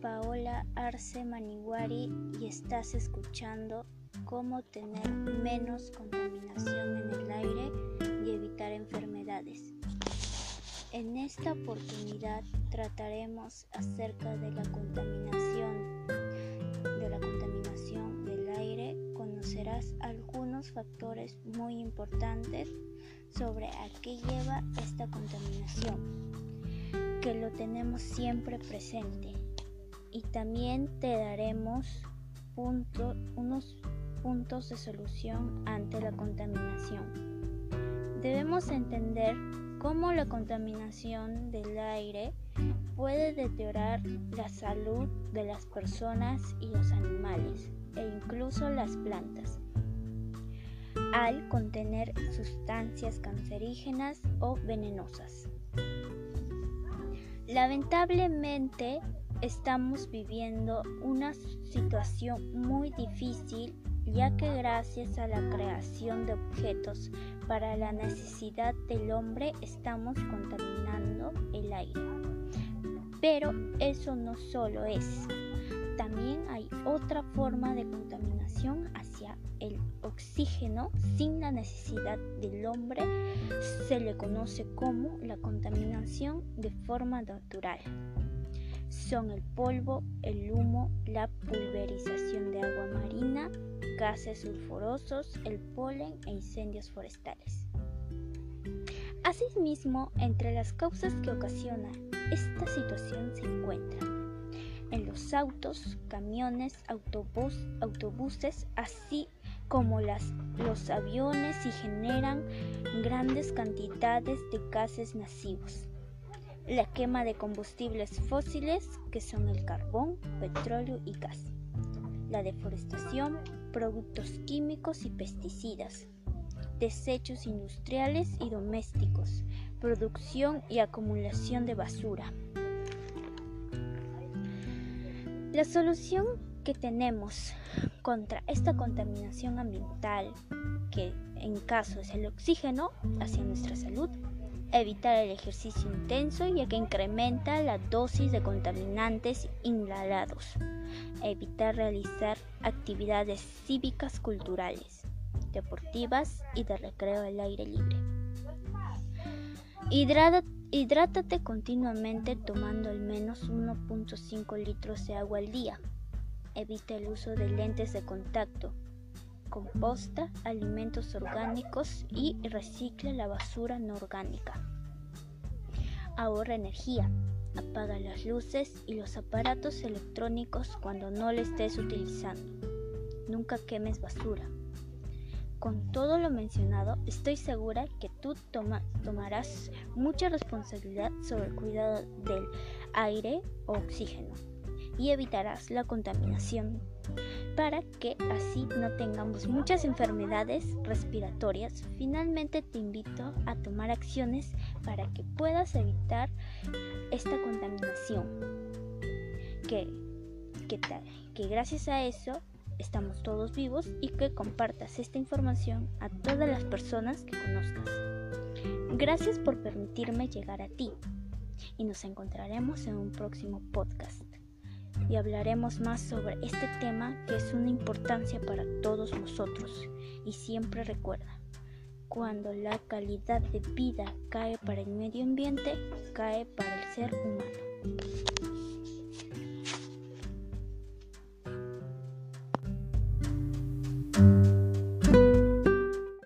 Paola Arce Maniguari y estás escuchando cómo tener menos contaminación en el aire y evitar enfermedades. En esta oportunidad trataremos acerca de la contaminación de la contaminación del aire. Conocerás algunos factores muy importantes sobre a qué lleva esta contaminación, que lo tenemos siempre presente. Y también te daremos unos puntos de solución ante la contaminación. Debemos entender cómo la contaminación del aire puede deteriorar la salud de las personas y los animales e incluso las plantas al contener sustancias cancerígenas o venenosas. Lamentablemente estamos viviendo una situación muy difícil ya que gracias a la creación de objetos para la necesidad del hombre estamos contaminando el aire. Pero eso no solo es, también hay otra forma de contaminación hacia el oxígeno sin la necesidad del hombre. Se le conoce como la contaminación de forma natural. Son el polvo, el humo, la pulverización de agua marina, gases sulfurosos, el polen e incendios forestales. Asimismo, entre las causas que ocasionan esta situación se encuentran en los autos, camiones, autobús, autobuses, así como las, los aviones y generan grandes cantidades de gases nocivos. La quema de combustibles fósiles que son el carbón, petróleo y gas. La deforestación, productos químicos y pesticidas. Desechos industriales y domésticos. Producción y acumulación de basura. La solución que tenemos contra esta contaminación ambiental, que en caso es el oxígeno hacia nuestra salud, evitar el ejercicio intenso ya que incrementa la dosis de contaminantes inhalados, evitar realizar actividades cívicas culturales, deportivas y de recreo al aire libre. Hidrátate continuamente tomando al menos 1.5 litros de agua al día. Evita el uso de lentes de contacto. Composta alimentos orgánicos y recicla la basura no orgánica. Ahorra energía. Apaga las luces y los aparatos electrónicos cuando no lo estés utilizando. Nunca quemes basura. Con todo lo mencionado, estoy segura que tú tomarás mucha responsabilidad sobre el cuidado del aire o oxígeno y evitarás la contaminación para que así no tengamos muchas enfermedades respiratorias. Finalmente te invito a tomar acciones para que puedas evitar esta contaminación. Que, que, que gracias a eso estamos todos vivos y que compartas esta información a todas las personas que conozcas. Gracias por permitirme llegar a ti y nos encontraremos en un próximo podcast y hablaremos más sobre este tema que es una importancia para todos nosotros y siempre recuerda, cuando la calidad de vida cae para el medio ambiente, cae para el ser humano.